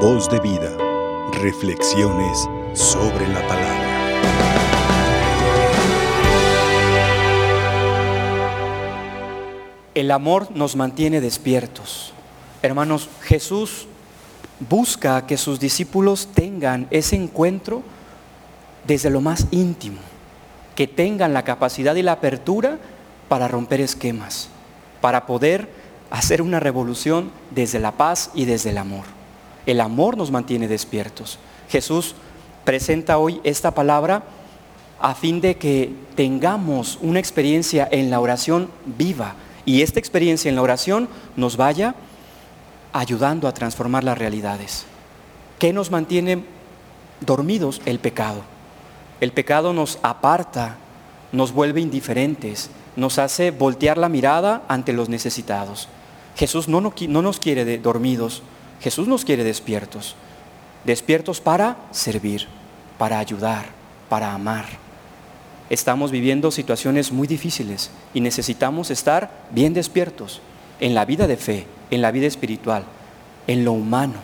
Voz de vida. Reflexiones sobre la palabra. El amor nos mantiene despiertos. Hermanos, Jesús busca que sus discípulos tengan ese encuentro desde lo más íntimo, que tengan la capacidad y la apertura para romper esquemas, para poder hacer una revolución desde la paz y desde el amor. El amor nos mantiene despiertos. Jesús presenta hoy esta palabra a fin de que tengamos una experiencia en la oración viva y esta experiencia en la oración nos vaya ayudando a transformar las realidades. ¿Qué nos mantiene dormidos? El pecado. El pecado nos aparta, nos vuelve indiferentes, nos hace voltear la mirada ante los necesitados. Jesús no, nos quiere dormidos, Jesús nos quiere despiertos. Despiertos para servir, para ayudar, para amar. Estamos viviendo situaciones muy difíciles y necesitamos estar bien despiertos en la vida de fe, en la vida espiritual, en lo humano.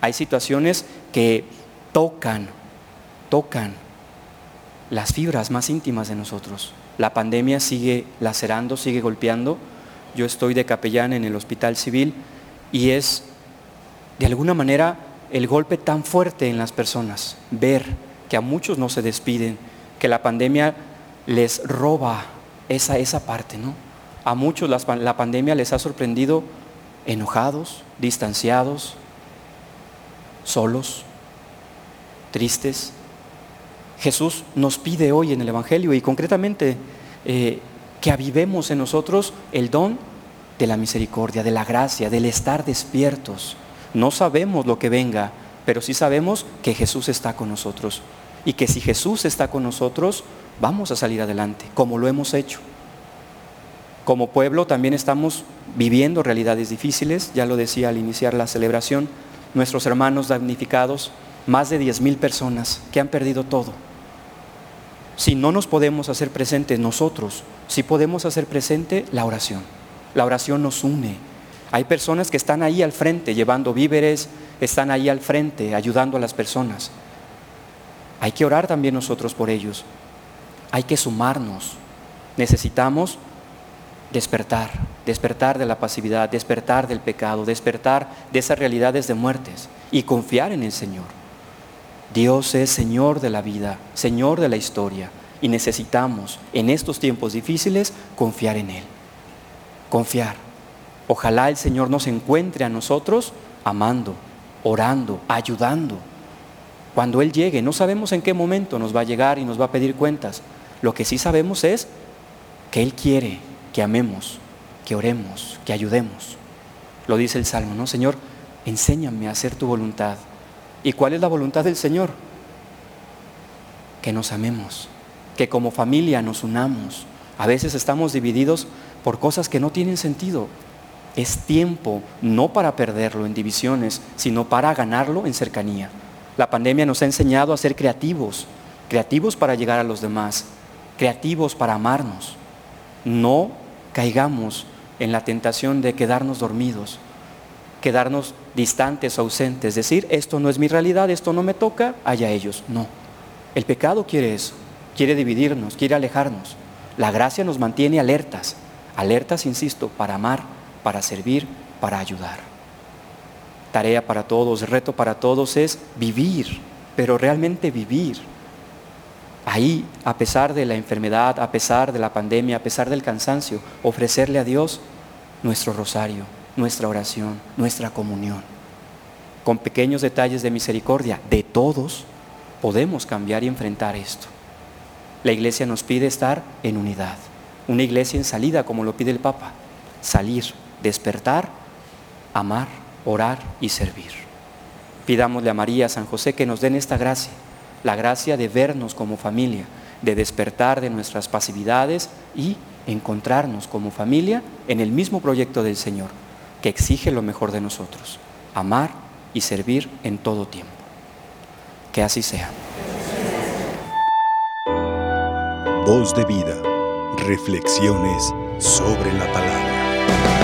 Hay situaciones que tocan, tocan las fibras más íntimas de nosotros. La pandemia sigue lacerando, sigue golpeando. Yo estoy de capellán en el hospital civil y es de alguna manera el golpe tan fuerte en las personas, ver que a muchos no se despiden, que la pandemia les roba esa, esa parte, ¿no? A muchos la pandemia les ha sorprendido enojados, distanciados, solos, tristes. Jesús nos pide hoy en el Evangelio y concretamente eh, que avivemos en nosotros el don de la misericordia, de la gracia, del estar despiertos. No sabemos lo que venga, pero sí sabemos que Jesús está con nosotros y que si Jesús está con nosotros, vamos a salir adelante, como lo hemos hecho. Como pueblo también estamos viviendo realidades difíciles, ya lo decía al iniciar la celebración, nuestros hermanos damnificados, más de 10.000 personas que han perdido todo. Si no nos podemos hacer presentes nosotros, si podemos hacer presente la oración. La oración nos une. Hay personas que están ahí al frente llevando víveres, están ahí al frente ayudando a las personas. Hay que orar también nosotros por ellos. Hay que sumarnos. Necesitamos despertar, despertar de la pasividad, despertar del pecado, despertar de esas realidades de muertes y confiar en el Señor. Dios es Señor de la vida, Señor de la historia y necesitamos en estos tiempos difíciles confiar en Él. Confiar. Ojalá el Señor nos encuentre a nosotros amando, orando, ayudando. Cuando Él llegue, no sabemos en qué momento nos va a llegar y nos va a pedir cuentas. Lo que sí sabemos es que Él quiere que amemos, que oremos, que ayudemos. Lo dice el Salmo, ¿no? Señor, enséñame a hacer tu voluntad. ¿Y cuál es la voluntad del Señor? Que nos amemos, que como familia nos unamos. A veces estamos divididos por cosas que no tienen sentido. Es tiempo no para perderlo en divisiones, sino para ganarlo en cercanía. La pandemia nos ha enseñado a ser creativos, creativos para llegar a los demás, creativos para amarnos. No caigamos en la tentación de quedarnos dormidos, quedarnos distantes, ausentes, decir, esto no es mi realidad, esto no me toca, allá ellos. No. El pecado quiere eso, quiere dividirnos, quiere alejarnos. La gracia nos mantiene alertas, alertas, insisto, para amar, para servir, para ayudar. Tarea para todos, reto para todos es vivir, pero realmente vivir ahí, a pesar de la enfermedad, a pesar de la pandemia, a pesar del cansancio, ofrecerle a Dios nuestro rosario, nuestra oración, nuestra comunión. Con pequeños detalles de misericordia de todos podemos cambiar y enfrentar esto. La iglesia nos pide estar en unidad, una iglesia en salida como lo pide el Papa, salir, despertar, amar, orar y servir. Pidámosle a María, a San José que nos den esta gracia la gracia de vernos como familia, de despertar de nuestras pasividades y encontrarnos como familia en el mismo proyecto del Señor, que exige lo mejor de nosotros, amar y servir en todo tiempo. Que así sea. Voz de vida, reflexiones sobre la palabra.